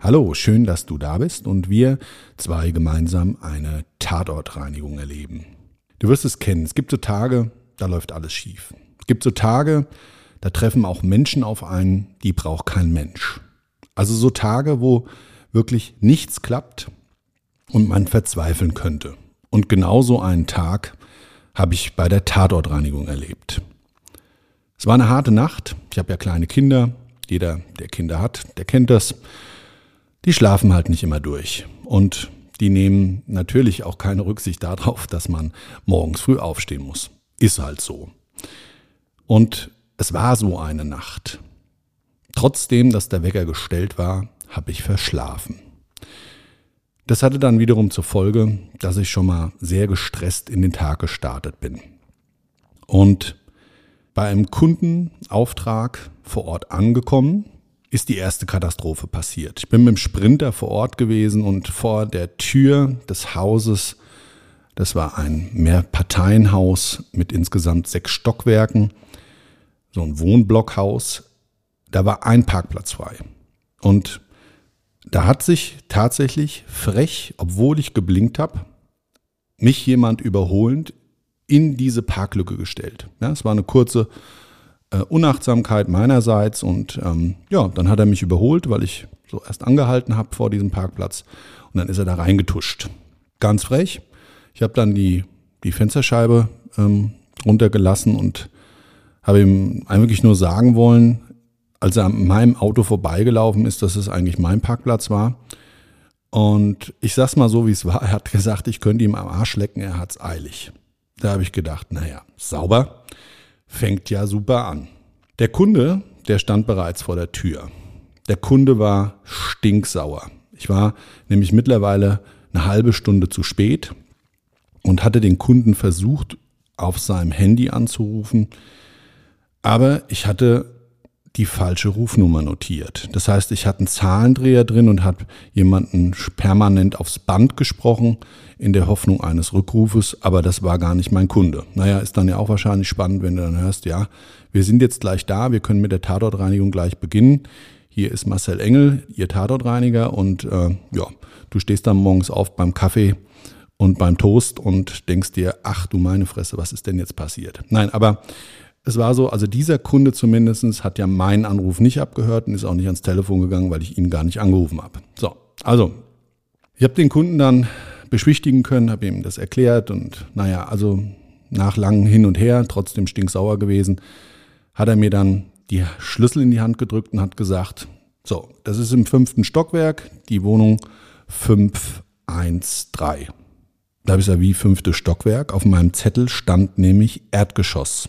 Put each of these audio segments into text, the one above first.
Hallo, schön, dass du da bist und wir zwei gemeinsam eine Tatortreinigung erleben. Du wirst es kennen, es gibt so Tage, da läuft alles schief. Es gibt so Tage, da treffen auch Menschen auf einen, die braucht kein Mensch. Also so Tage, wo wirklich nichts klappt und man verzweifeln könnte. Und genau so einen Tag habe ich bei der Tatortreinigung erlebt. Es war eine harte Nacht. Ich habe ja kleine Kinder. Jeder, der Kinder hat, der kennt das die schlafen halt nicht immer durch. Und die nehmen natürlich auch keine Rücksicht darauf, dass man morgens früh aufstehen muss. Ist halt so. Und es war so eine Nacht. Trotzdem, dass der Wecker gestellt war, habe ich verschlafen. Das hatte dann wiederum zur Folge, dass ich schon mal sehr gestresst in den Tag gestartet bin. Und bei einem Kundenauftrag vor Ort angekommen, ist die erste Katastrophe passiert. Ich bin mit dem Sprinter vor Ort gewesen und vor der Tür des Hauses, das war ein Mehrparteienhaus mit insgesamt sechs Stockwerken, so ein Wohnblockhaus, da war ein Parkplatz frei. Und da hat sich tatsächlich frech, obwohl ich geblinkt habe, mich jemand überholend in diese Parklücke gestellt. Ja, es war eine kurze äh, Unachtsamkeit meinerseits und ähm, ja, dann hat er mich überholt, weil ich so erst angehalten habe vor diesem Parkplatz und dann ist er da reingetuscht. Ganz frech. Ich habe dann die, die Fensterscheibe ähm, runtergelassen und habe ihm eigentlich nur sagen wollen, als er an meinem Auto vorbeigelaufen ist, dass es eigentlich mein Parkplatz war. Und ich sag's mal so, wie es war. Er hat gesagt, ich könnte ihm am Arsch lecken, er hat's eilig. Da habe ich gedacht, naja, sauber fängt ja super an. Der Kunde, der stand bereits vor der Tür. Der Kunde war stinksauer. Ich war nämlich mittlerweile eine halbe Stunde zu spät und hatte den Kunden versucht, auf seinem Handy anzurufen, aber ich hatte die falsche Rufnummer notiert. Das heißt, ich hatte einen Zahlendreher drin und habe jemanden permanent aufs Band gesprochen in der Hoffnung eines Rückrufes, aber das war gar nicht mein Kunde. Naja, ist dann ja auch wahrscheinlich spannend, wenn du dann hörst, ja, wir sind jetzt gleich da, wir können mit der Tatortreinigung gleich beginnen. Hier ist Marcel Engel, Ihr Tatortreiniger und äh, ja, du stehst dann morgens auf beim Kaffee und beim Toast und denkst dir, ach du meine Fresse, was ist denn jetzt passiert? Nein, aber es war so, also dieser Kunde zumindest hat ja meinen Anruf nicht abgehört und ist auch nicht ans Telefon gegangen, weil ich ihn gar nicht angerufen habe. So, also, ich habe den Kunden dann beschwichtigen können, habe ihm das erklärt und naja, also nach langem Hin und Her, trotzdem stinksauer gewesen, hat er mir dann die Schlüssel in die Hand gedrückt und hat gesagt, so, das ist im fünften Stockwerk, die Wohnung 513. Da habe ich gesagt, wie fünfte Stockwerk? Auf meinem Zettel stand nämlich Erdgeschoss.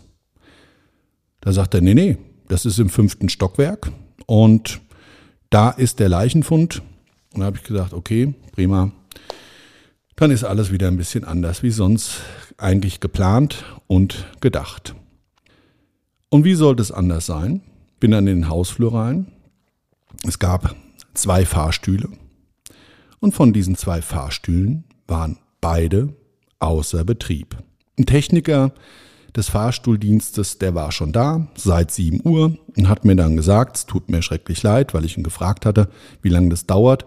Da sagt er, nee, nee, das ist im fünften Stockwerk und da ist der Leichenfund. Und da habe ich gesagt, okay, prima. Dann ist alles wieder ein bisschen anders wie sonst eigentlich geplant und gedacht. Und wie sollte es anders sein? Bin dann in den Hausflur rein. Es gab zwei Fahrstühle. Und von diesen zwei Fahrstühlen waren beide außer Betrieb. Ein Techniker des Fahrstuhldienstes, der war schon da seit 7 Uhr und hat mir dann gesagt, es tut mir schrecklich leid, weil ich ihn gefragt hatte, wie lange das dauert.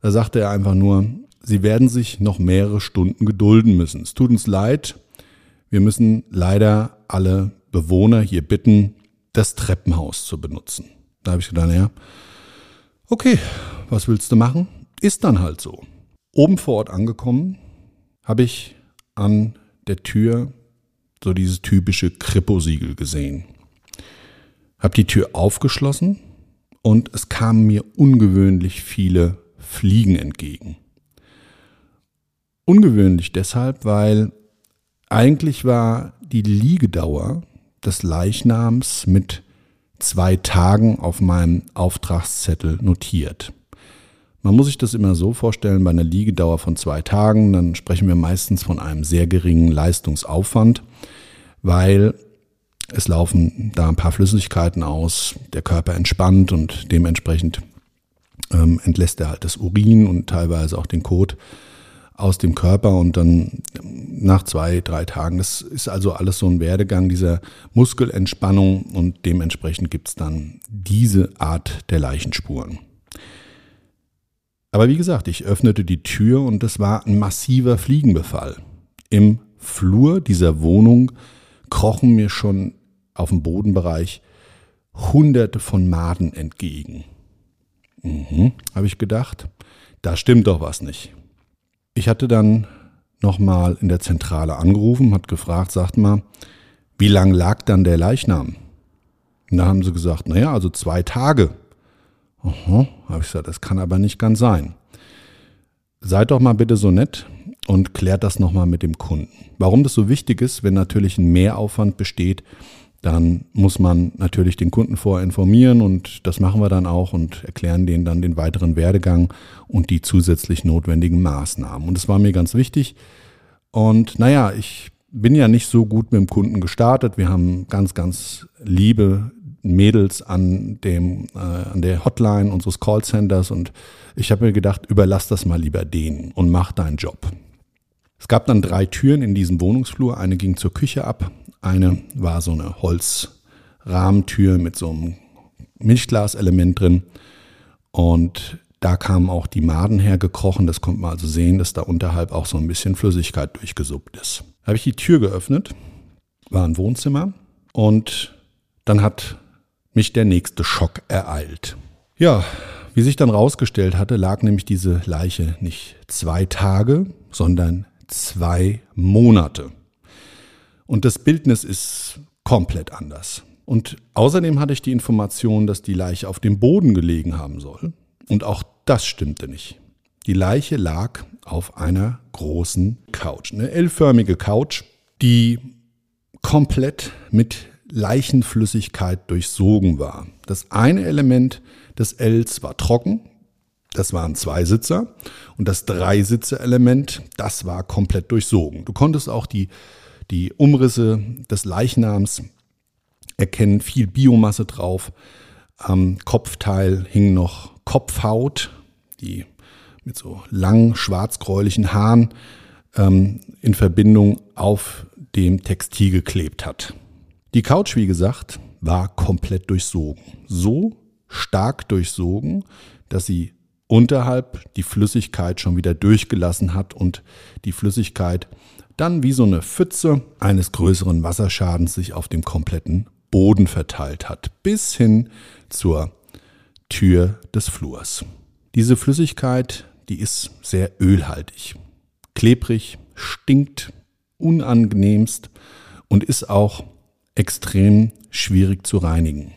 Da sagte er einfach nur, Sie werden sich noch mehrere Stunden gedulden müssen. Es tut uns leid. Wir müssen leider alle Bewohner hier bitten, das Treppenhaus zu benutzen. Da habe ich gedacht, naja, okay, was willst du machen? Ist dann halt so. Oben vor Ort angekommen, habe ich an der Tür so dieses typische Kripo-Siegel gesehen. Habe die Tür aufgeschlossen und es kamen mir ungewöhnlich viele Fliegen entgegen. Ungewöhnlich deshalb, weil eigentlich war die Liegedauer des Leichnams mit zwei Tagen auf meinem Auftragszettel notiert. Man muss sich das immer so vorstellen, bei einer Liegedauer von zwei Tagen, dann sprechen wir meistens von einem sehr geringen Leistungsaufwand, weil es laufen da ein paar Flüssigkeiten aus, der Körper entspannt und dementsprechend ähm, entlässt er halt das Urin und teilweise auch den Kot aus dem Körper und dann nach zwei, drei Tagen. Das ist also alles so ein Werdegang dieser Muskelentspannung und dementsprechend gibt es dann diese Art der Leichenspuren. Aber wie gesagt, ich öffnete die Tür und es war ein massiver Fliegenbefall. Im Flur dieser Wohnung krochen mir schon auf dem Bodenbereich hunderte von Maden entgegen. Mhm, habe ich gedacht, da stimmt doch was nicht. Ich hatte dann nochmal in der Zentrale angerufen, hat gefragt, sagt mal, wie lang lag dann der Leichnam? Und da haben sie gesagt, naja, also zwei Tage. Aha, habe ich gesagt, das kann aber nicht ganz sein. Seid doch mal bitte so nett und klärt das nochmal mit dem Kunden. Warum das so wichtig ist, wenn natürlich ein Mehraufwand besteht, dann muss man natürlich den Kunden vorher informieren und das machen wir dann auch und erklären denen dann den weiteren Werdegang und die zusätzlich notwendigen Maßnahmen. Und das war mir ganz wichtig. Und naja, ich bin ja nicht so gut mit dem Kunden gestartet. Wir haben ganz, ganz liebe Mädels an dem äh, an der Hotline unseres Callcenters und ich habe mir gedacht, überlass das mal lieber denen und mach deinen Job. Es gab dann drei Türen in diesem Wohnungsflur. Eine ging zur Küche ab, eine war so eine Holzrahmentür mit so einem Milchglaselement drin. Und da kamen auch die Maden hergekrochen. Das konnte man also sehen, dass da unterhalb auch so ein bisschen Flüssigkeit durchgesuppt ist. Da habe ich die Tür geöffnet, war ein Wohnzimmer und dann hat mich der nächste Schock ereilt. Ja, wie sich dann rausgestellt hatte, lag nämlich diese Leiche nicht zwei Tage, sondern zwei Monate. Und das Bildnis ist komplett anders. Und außerdem hatte ich die Information, dass die Leiche auf dem Boden gelegen haben soll. Und auch das stimmte nicht. Die Leiche lag auf einer großen Couch, eine L-förmige Couch, die komplett mit Leichenflüssigkeit durchsogen war. Das eine Element des Ls war trocken, das waren zwei Sitzer und das Dreisitzer-Element, das war komplett durchsogen. Du konntest auch die die Umrisse des Leichnams erkennen, viel Biomasse drauf. Am Kopfteil hing noch Kopfhaut, die mit so langen schwarzgräulichen Haaren ähm, in Verbindung auf dem Textil geklebt hat. Die Couch, wie gesagt, war komplett durchsogen. So stark durchsogen, dass sie unterhalb die Flüssigkeit schon wieder durchgelassen hat und die Flüssigkeit dann wie so eine Pfütze eines größeren Wasserschadens sich auf dem kompletten Boden verteilt hat, bis hin zur Tür des Flurs. Diese Flüssigkeit, die ist sehr ölhaltig, klebrig, stinkt unangenehmst und ist auch extrem schwierig zu reinigen.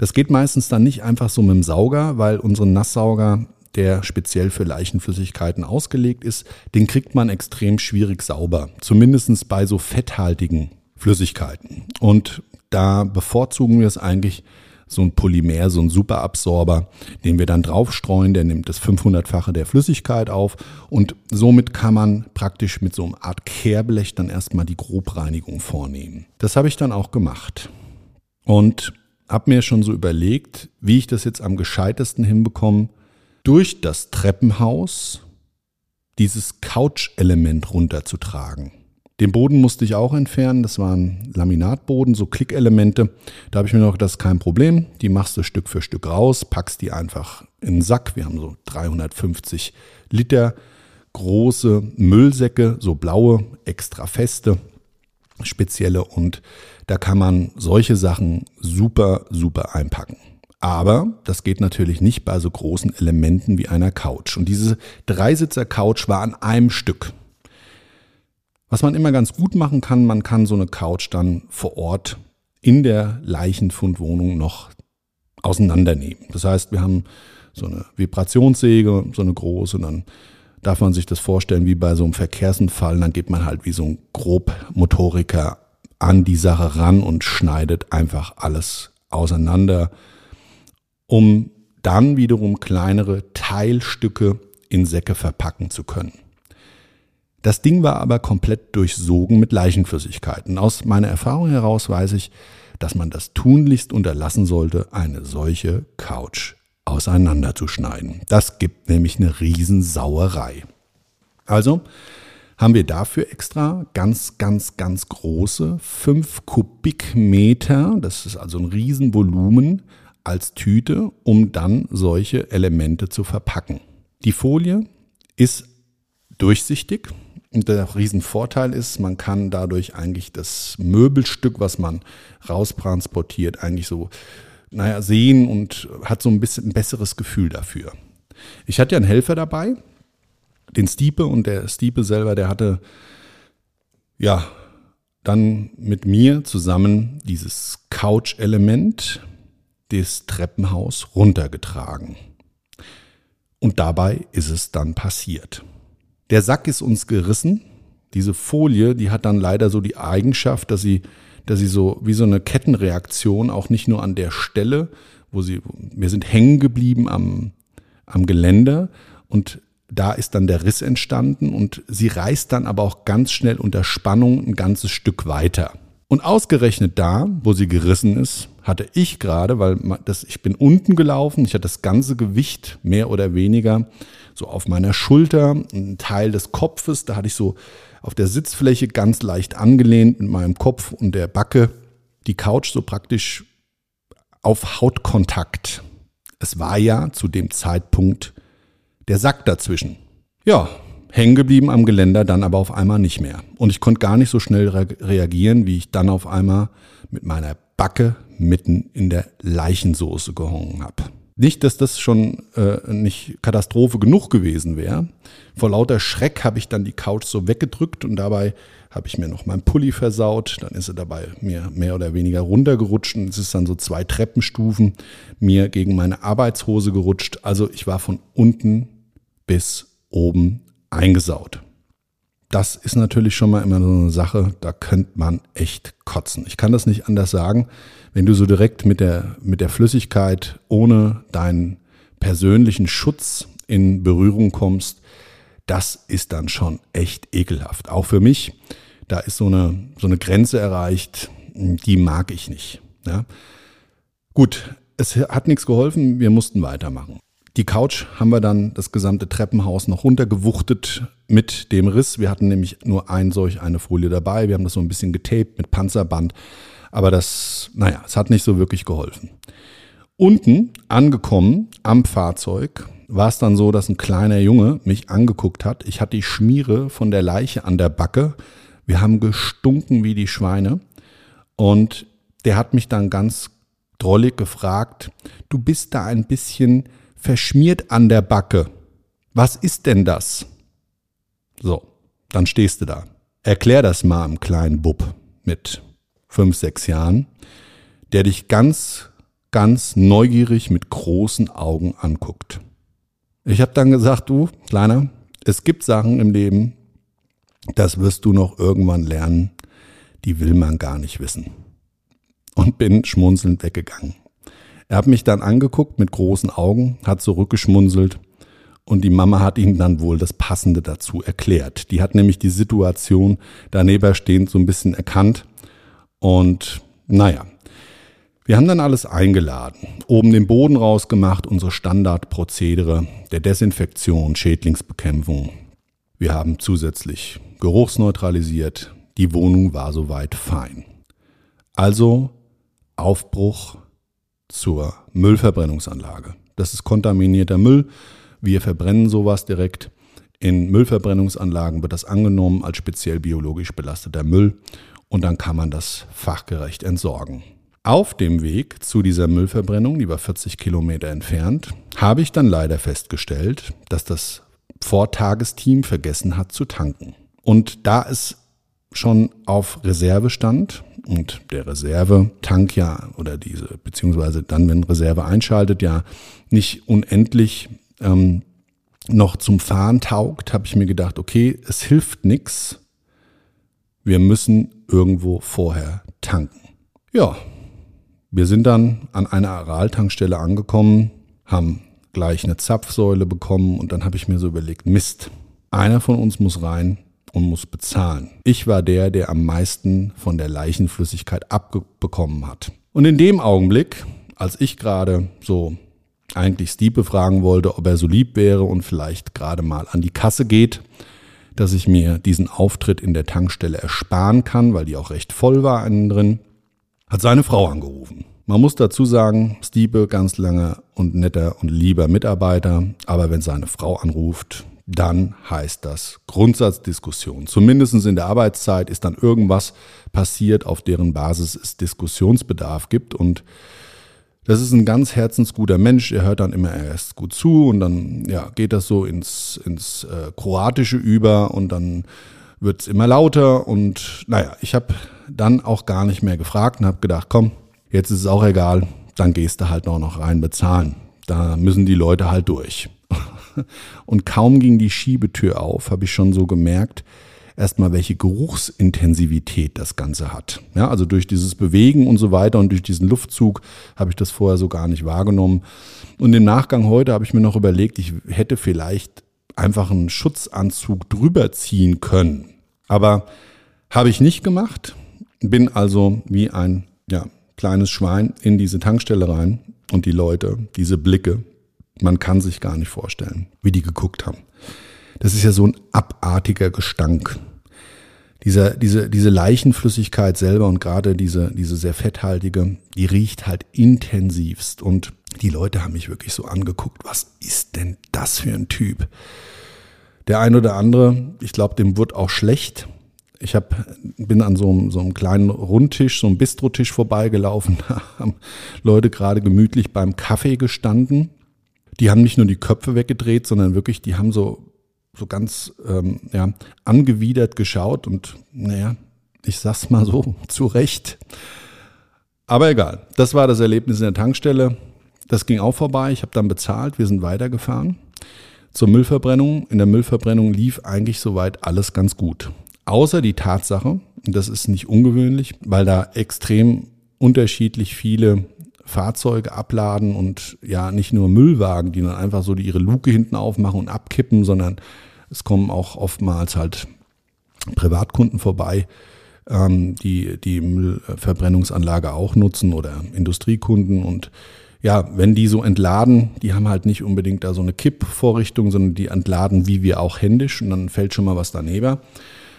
Das geht meistens dann nicht einfach so mit dem Sauger, weil unsere Nasssauger der speziell für Leichenflüssigkeiten ausgelegt ist, den kriegt man extrem schwierig sauber. Zumindest bei so fetthaltigen Flüssigkeiten. Und da bevorzugen wir es eigentlich, so ein Polymer, so ein Superabsorber, den wir dann draufstreuen, der nimmt das 500-fache der Flüssigkeit auf und somit kann man praktisch mit so einer Art Kehrblech dann erstmal die Grobreinigung vornehmen. Das habe ich dann auch gemacht und habe mir schon so überlegt, wie ich das jetzt am gescheitesten hinbekomme, durch das Treppenhaus dieses Couch-Element runterzutragen. Den Boden musste ich auch entfernen. Das waren Laminatboden, so Klickelemente. Da habe ich mir noch das ist kein Problem. Die machst du Stück für Stück raus, packst die einfach in den Sack. Wir haben so 350 Liter große Müllsäcke, so blaue, extra feste, spezielle. Und da kann man solche Sachen super, super einpacken. Aber das geht natürlich nicht bei so großen Elementen wie einer Couch. Und diese Dreisitzer-Couch war an einem Stück. Was man immer ganz gut machen kann, man kann so eine Couch dann vor Ort in der Leichenfundwohnung noch auseinandernehmen. Das heißt, wir haben so eine Vibrationssäge, so eine große, dann darf man sich das vorstellen wie bei so einem Verkehrsunfall, dann geht man halt wie so ein Grobmotoriker an die Sache ran und schneidet einfach alles auseinander, um dann wiederum kleinere Teilstücke in Säcke verpacken zu können. Das Ding war aber komplett durchsogen mit Leichenflüssigkeiten. Aus meiner Erfahrung heraus weiß ich, dass man das tunlichst unterlassen sollte, eine solche Couch auseinanderzuschneiden. Das gibt nämlich eine Riesensauerei. Also haben wir dafür extra ganz, ganz, ganz große 5 Kubikmeter, das ist also ein Riesenvolumen, als Tüte, um dann solche Elemente zu verpacken. Die Folie ist durchsichtig, und der Riesenvorteil ist, man kann dadurch eigentlich das Möbelstück, was man raustransportiert, eigentlich so, naja, sehen und hat so ein bisschen ein besseres Gefühl dafür. Ich hatte ja einen Helfer dabei, den Stiepe, und der Stiepe selber, der hatte, ja, dann mit mir zusammen dieses Couch-Element des Treppenhaus runtergetragen. Und dabei ist es dann passiert. Der Sack ist uns gerissen. Diese Folie, die hat dann leider so die Eigenschaft, dass sie, dass sie so wie so eine Kettenreaktion auch nicht nur an der Stelle, wo sie, wir sind hängen geblieben am, am Geländer und da ist dann der Riss entstanden und sie reißt dann aber auch ganz schnell unter Spannung ein ganzes Stück weiter. Und ausgerechnet da, wo sie gerissen ist, hatte ich gerade, weil das, ich bin unten gelaufen, ich hatte das ganze Gewicht mehr oder weniger so auf meiner Schulter, ein Teil des Kopfes, da hatte ich so auf der Sitzfläche ganz leicht angelehnt mit meinem Kopf und der Backe die Couch so praktisch auf Hautkontakt. Es war ja zu dem Zeitpunkt der Sack dazwischen. Ja, hängen geblieben am Geländer, dann aber auf einmal nicht mehr. Und ich konnte gar nicht so schnell re reagieren, wie ich dann auf einmal mit meiner Backe mitten in der Leichensoße gehongen habe. Nicht, dass das schon äh, nicht Katastrophe genug gewesen wäre. Vor lauter Schreck habe ich dann die Couch so weggedrückt und dabei habe ich mir noch meinen Pulli versaut. Dann ist er dabei mir mehr oder weniger runtergerutscht und es ist dann so zwei Treppenstufen mir gegen meine Arbeitshose gerutscht. Also ich war von unten bis oben eingesaut. Das ist natürlich schon mal immer so eine Sache, da könnte man echt kotzen. Ich kann das nicht anders sagen wenn du so direkt mit der, mit der Flüssigkeit ohne deinen persönlichen Schutz in Berührung kommst, das ist dann schon echt ekelhaft. Auch für mich, da ist so eine, so eine Grenze erreicht, die mag ich nicht. Ja. Gut, es hat nichts geholfen, wir mussten weitermachen. Die Couch haben wir dann das gesamte Treppenhaus noch runtergewuchtet mit dem Riss. Wir hatten nämlich nur ein solch eine Folie dabei. Wir haben das so ein bisschen getaped mit Panzerband. Aber das, naja, es hat nicht so wirklich geholfen. Unten angekommen am Fahrzeug war es dann so, dass ein kleiner Junge mich angeguckt hat. Ich hatte die Schmiere von der Leiche an der Backe. Wir haben gestunken wie die Schweine. Und der hat mich dann ganz drollig gefragt, du bist da ein bisschen verschmiert an der Backe. Was ist denn das? So, dann stehst du da. Erklär das mal am kleinen Bub mit fünf, sechs Jahren, der dich ganz, ganz neugierig mit großen Augen anguckt. Ich habe dann gesagt, du, Kleiner, es gibt Sachen im Leben, das wirst du noch irgendwann lernen, die will man gar nicht wissen. Und bin schmunzelnd weggegangen. Er hat mich dann angeguckt mit großen Augen, hat zurückgeschmunzelt und die Mama hat ihm dann wohl das Passende dazu erklärt. Die hat nämlich die Situation daneben stehend so ein bisschen erkannt und naja, wir haben dann alles eingeladen, oben den Boden rausgemacht, unsere Standardprozedere der Desinfektion, Schädlingsbekämpfung. Wir haben zusätzlich geruchsneutralisiert, die Wohnung war soweit fein. Also Aufbruch zur Müllverbrennungsanlage. Das ist kontaminierter Müll. Wir verbrennen sowas direkt. In Müllverbrennungsanlagen wird das angenommen als speziell biologisch belasteter Müll und dann kann man das fachgerecht entsorgen. Auf dem Weg zu dieser Müllverbrennung, die war 40 Kilometer entfernt, habe ich dann leider festgestellt, dass das Vortagesteam vergessen hat zu tanken. Und da es schon auf Reserve stand und der Reservetank ja oder diese, beziehungsweise dann, wenn Reserve einschaltet, ja nicht unendlich ähm, noch zum Fahren taugt, habe ich mir gedacht, okay, es hilft nichts. Wir müssen irgendwo vorher tanken. Ja, wir sind dann an einer Araltankstelle angekommen, haben gleich eine Zapfsäule bekommen und dann habe ich mir so überlegt, Mist, einer von uns muss rein und muss bezahlen. Ich war der, der am meisten von der Leichenflüssigkeit abbekommen hat. Und in dem Augenblick, als ich gerade so eigentlich Steve fragen wollte, ob er so lieb wäre und vielleicht gerade mal an die Kasse geht, dass ich mir diesen Auftritt in der Tankstelle ersparen kann, weil die auch recht voll war innen drin, hat seine Frau angerufen. Man muss dazu sagen, Stiepe ganz lange und netter und lieber Mitarbeiter, aber wenn seine Frau anruft, dann heißt das Grundsatzdiskussion. Zumindest in der Arbeitszeit ist dann irgendwas passiert, auf deren Basis es Diskussionsbedarf gibt und das ist ein ganz herzensguter Mensch. Er hört dann immer erst gut zu und dann ja, geht das so ins, ins äh, Kroatische über und dann wird es immer lauter. Und naja, ich habe dann auch gar nicht mehr gefragt und habe gedacht, komm, jetzt ist es auch egal, dann gehst du halt noch, noch rein bezahlen. Da müssen die Leute halt durch. Und kaum ging die Schiebetür auf, habe ich schon so gemerkt, erstmal, welche Geruchsintensivität das Ganze hat. Ja, also durch dieses Bewegen und so weiter und durch diesen Luftzug habe ich das vorher so gar nicht wahrgenommen. Und im Nachgang heute habe ich mir noch überlegt, ich hätte vielleicht einfach einen Schutzanzug drüber ziehen können. Aber habe ich nicht gemacht, bin also wie ein ja, kleines Schwein in diese Tankstelle rein und die Leute, diese Blicke, man kann sich gar nicht vorstellen, wie die geguckt haben. Das ist ja so ein abartiger Gestank. Dieser, diese, diese Leichenflüssigkeit selber und gerade diese, diese sehr fetthaltige, die riecht halt intensivst. Und die Leute haben mich wirklich so angeguckt, was ist denn das für ein Typ? Der ein oder andere, ich glaube, dem wurde auch schlecht. Ich hab, bin an so einem, so einem kleinen Rundtisch, so einem Bistrotisch vorbeigelaufen. Da haben Leute gerade gemütlich beim Kaffee gestanden die haben nicht nur die Köpfe weggedreht, sondern wirklich, die haben so, so ganz ähm, ja, angewidert geschaut und naja, ich sag's mal so, zu Recht. Aber egal, das war das Erlebnis in der Tankstelle. Das ging auch vorbei. Ich habe dann bezahlt, wir sind weitergefahren zur Müllverbrennung. In der Müllverbrennung lief eigentlich soweit alles ganz gut. Außer die Tatsache, und das ist nicht ungewöhnlich, weil da extrem unterschiedlich viele Fahrzeuge abladen und ja nicht nur Müllwagen, die dann einfach so die ihre Luke hinten aufmachen und abkippen, sondern es kommen auch oftmals halt Privatkunden vorbei, ähm, die die Müllverbrennungsanlage auch nutzen oder Industriekunden und ja, wenn die so entladen, die haben halt nicht unbedingt da so eine Kippvorrichtung, sondern die entladen wie wir auch händisch und dann fällt schon mal was daneben.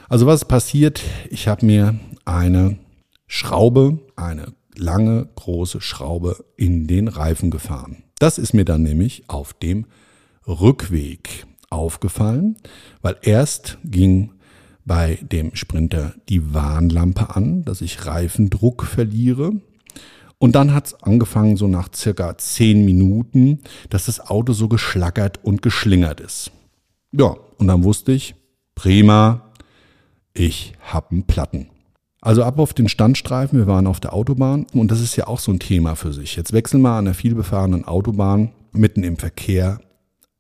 Also was passiert? Ich habe mir eine Schraube, eine lange große Schraube in den Reifen gefahren. Das ist mir dann nämlich auf dem Rückweg aufgefallen, weil erst ging bei dem Sprinter die Warnlampe an, dass ich Reifendruck verliere. Und dann hat es angefangen, so nach circa zehn Minuten, dass das Auto so geschlackert und geschlingert ist. Ja, und dann wusste ich, prima, ich habe einen Platten. Also ab auf den Standstreifen, wir waren auf der Autobahn und das ist ja auch so ein Thema für sich. Jetzt wechseln wir an der vielbefahrenen Autobahn mitten im Verkehr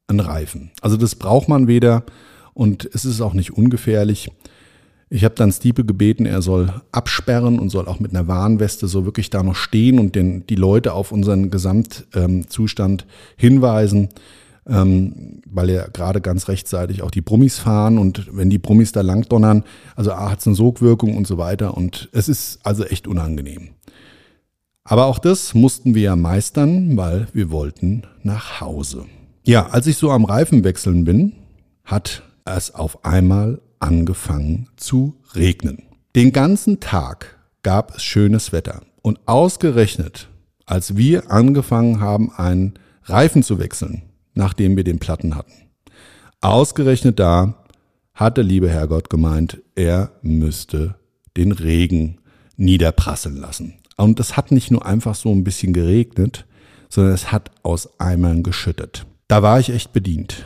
einen Reifen. Also das braucht man weder und es ist auch nicht ungefährlich. Ich habe dann Stiepe gebeten, er soll absperren und soll auch mit einer Warnweste so wirklich da noch stehen und den, die Leute auf unseren Gesamtzustand hinweisen ähm, weil ja gerade ganz rechtzeitig auch die Brummis fahren und wenn die Brummis da lang donnern, also A hat es eine Sogwirkung und so weiter und es ist also echt unangenehm. Aber auch das mussten wir ja meistern, weil wir wollten nach Hause. Ja, als ich so am Reifen wechseln bin, hat es auf einmal angefangen zu regnen. Den ganzen Tag gab es schönes Wetter. Und ausgerechnet, als wir angefangen haben, einen Reifen zu wechseln, nachdem wir den Platten hatten, ausgerechnet da hat der liebe Herrgott gemeint, er müsste den Regen niederprasseln lassen. Und es hat nicht nur einfach so ein bisschen geregnet, sondern es hat aus Eimern geschüttet. Da war ich echt bedient.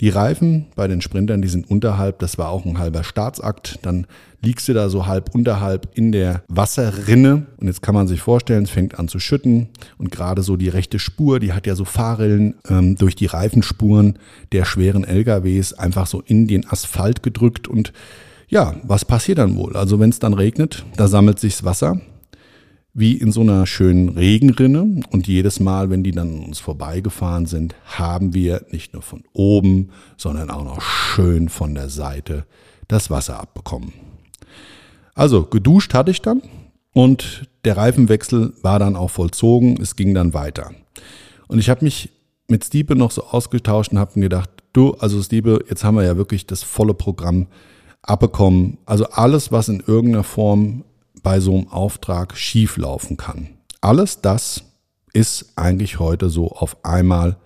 Die Reifen bei den Sprintern, die sind unterhalb, das war auch ein halber Staatsakt. Dann liegst du da so halb unterhalb in der Wasserrinne. Und jetzt kann man sich vorstellen, es fängt an zu schütten. Und gerade so die rechte Spur, die hat ja so Fahrrillen ähm, durch die Reifenspuren der schweren LKWs einfach so in den Asphalt gedrückt. Und ja, was passiert dann wohl? Also wenn es dann regnet, da sammelt sich's Wasser wie in so einer schönen Regenrinne. Und jedes Mal, wenn die dann an uns vorbeigefahren sind, haben wir nicht nur von oben, sondern auch noch schön von der Seite das Wasser abbekommen. Also geduscht hatte ich dann und der Reifenwechsel war dann auch vollzogen. Es ging dann weiter. Und ich habe mich mit Stiepe noch so ausgetauscht und habe mir gedacht, du, also Stiepe, jetzt haben wir ja wirklich das volle Programm abbekommen. Also alles, was in irgendeiner Form bei so einem Auftrag schieflaufen kann. Alles das ist eigentlich heute so auf einmal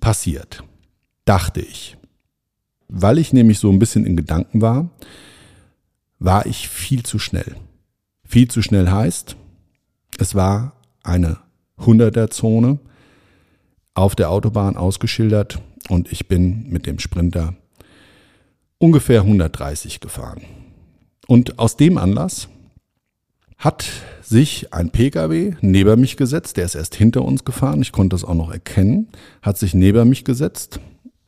passiert, dachte ich. Weil ich nämlich so ein bisschen in Gedanken war, war ich viel zu schnell. Viel zu schnell heißt, es war eine 100er Zone auf der Autobahn ausgeschildert und ich bin mit dem Sprinter ungefähr 130 gefahren. Und aus dem Anlass hat sich ein Pkw neben mich gesetzt, der ist erst hinter uns gefahren, ich konnte das auch noch erkennen, hat sich neben mich gesetzt.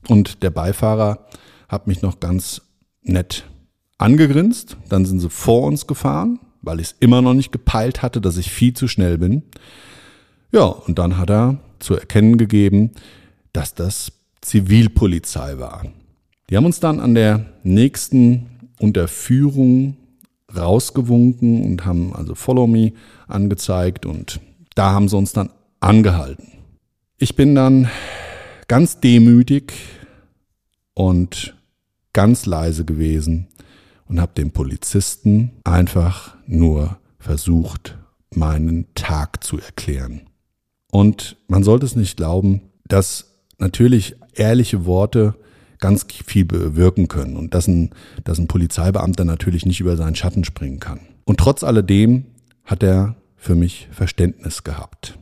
Und der Beifahrer hat mich noch ganz nett angegrinst, dann sind sie vor uns gefahren, weil ich es immer noch nicht gepeilt hatte, dass ich viel zu schnell bin. Ja, und dann hat er zu erkennen gegeben, dass das Zivilpolizei war. Die haben uns dann an der nächsten Unterführung rausgewunken und haben also Follow Me angezeigt und da haben sie uns dann angehalten. Ich bin dann ganz demütig und ganz leise gewesen und habe dem Polizisten einfach nur versucht, meinen Tag zu erklären. Und man sollte es nicht glauben, dass natürlich ehrliche Worte ganz viel bewirken können und dass ein, dass ein Polizeibeamter natürlich nicht über seinen Schatten springen kann. Und trotz alledem hat er für mich Verständnis gehabt.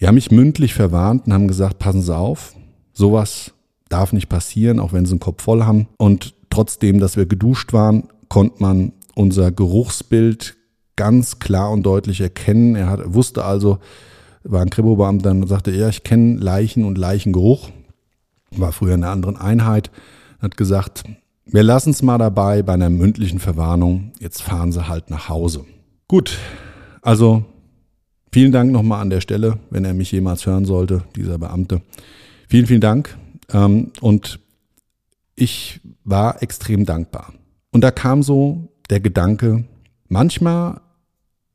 Die haben mich mündlich verwarnt und haben gesagt, passen Sie auf, sowas darf nicht passieren, auch wenn Sie einen Kopf voll haben. Und trotzdem, dass wir geduscht waren, konnte man unser Geruchsbild ganz klar und deutlich erkennen. Er hat, wusste also, war ein Kribobeamter und sagte, ja, ich kenne Leichen und Leichengeruch war früher in einer anderen Einheit, hat gesagt, wir lassen es mal dabei bei einer mündlichen Verwarnung, jetzt fahren Sie halt nach Hause. Gut, also vielen Dank nochmal an der Stelle, wenn er mich jemals hören sollte, dieser Beamte. Vielen, vielen Dank. Ähm, und ich war extrem dankbar. Und da kam so der Gedanke, manchmal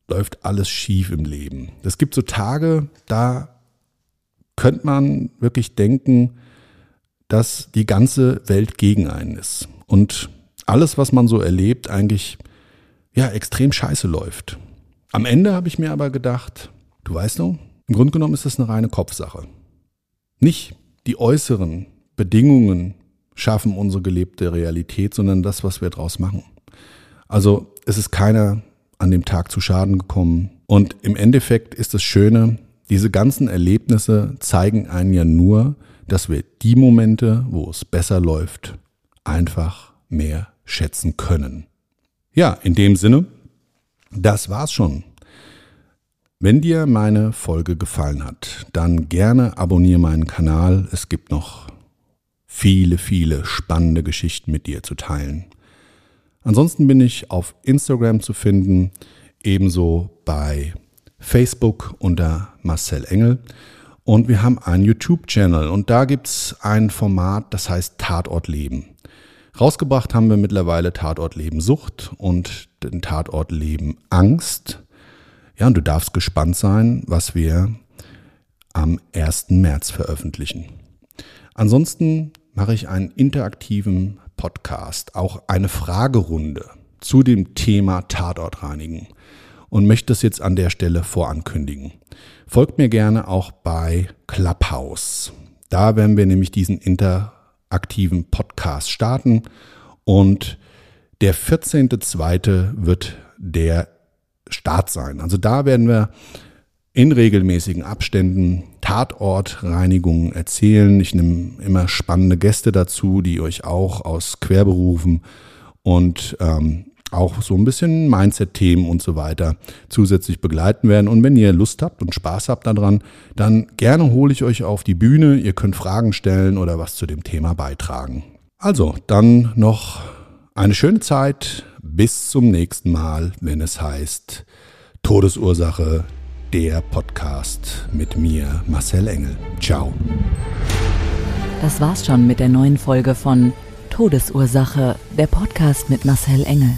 läuft alles schief im Leben. Es gibt so Tage, da könnte man wirklich denken, dass die ganze Welt gegen einen ist und alles, was man so erlebt, eigentlich ja extrem scheiße läuft. Am Ende habe ich mir aber gedacht, du weißt doch, im Grunde genommen ist das eine reine Kopfsache. Nicht die äußeren Bedingungen schaffen unsere gelebte Realität, sondern das, was wir draus machen. Also es ist keiner an dem Tag zu Schaden gekommen. Und im Endeffekt ist das Schöne, diese ganzen Erlebnisse zeigen einen ja nur, dass wir die Momente, wo es besser läuft, einfach mehr schätzen können. Ja, in dem Sinne, das war's schon. Wenn dir meine Folge gefallen hat, dann gerne abonniere meinen Kanal. Es gibt noch viele, viele spannende Geschichten mit dir zu teilen. Ansonsten bin ich auf Instagram zu finden, ebenso bei Facebook unter Marcel Engel. Und wir haben einen YouTube-Channel und da gibt's ein Format, das heißt Tatort Leben. Rausgebracht haben wir mittlerweile Tatort Leben Sucht und den Tatort Leben Angst. Ja, und du darfst gespannt sein, was wir am 1. März veröffentlichen. Ansonsten mache ich einen interaktiven Podcast, auch eine Fragerunde. zu dem Thema Tatort reinigen und möchte es jetzt an der Stelle vorankündigen. Folgt mir gerne auch bei Clubhouse. Da werden wir nämlich diesen interaktiven Podcast starten und der 14.2. wird der Start sein. Also da werden wir in regelmäßigen Abständen Tatortreinigungen erzählen. Ich nehme immer spannende Gäste dazu, die euch auch aus Querberufen und ähm, auch so ein bisschen Mindset-Themen und so weiter zusätzlich begleiten werden. Und wenn ihr Lust habt und Spaß habt daran, dann gerne hole ich euch auf die Bühne. Ihr könnt Fragen stellen oder was zu dem Thema beitragen. Also, dann noch eine schöne Zeit. Bis zum nächsten Mal, wenn es heißt Todesursache, der Podcast mit mir, Marcel Engel. Ciao. Das war's schon mit der neuen Folge von Todesursache, der Podcast mit Marcel Engel.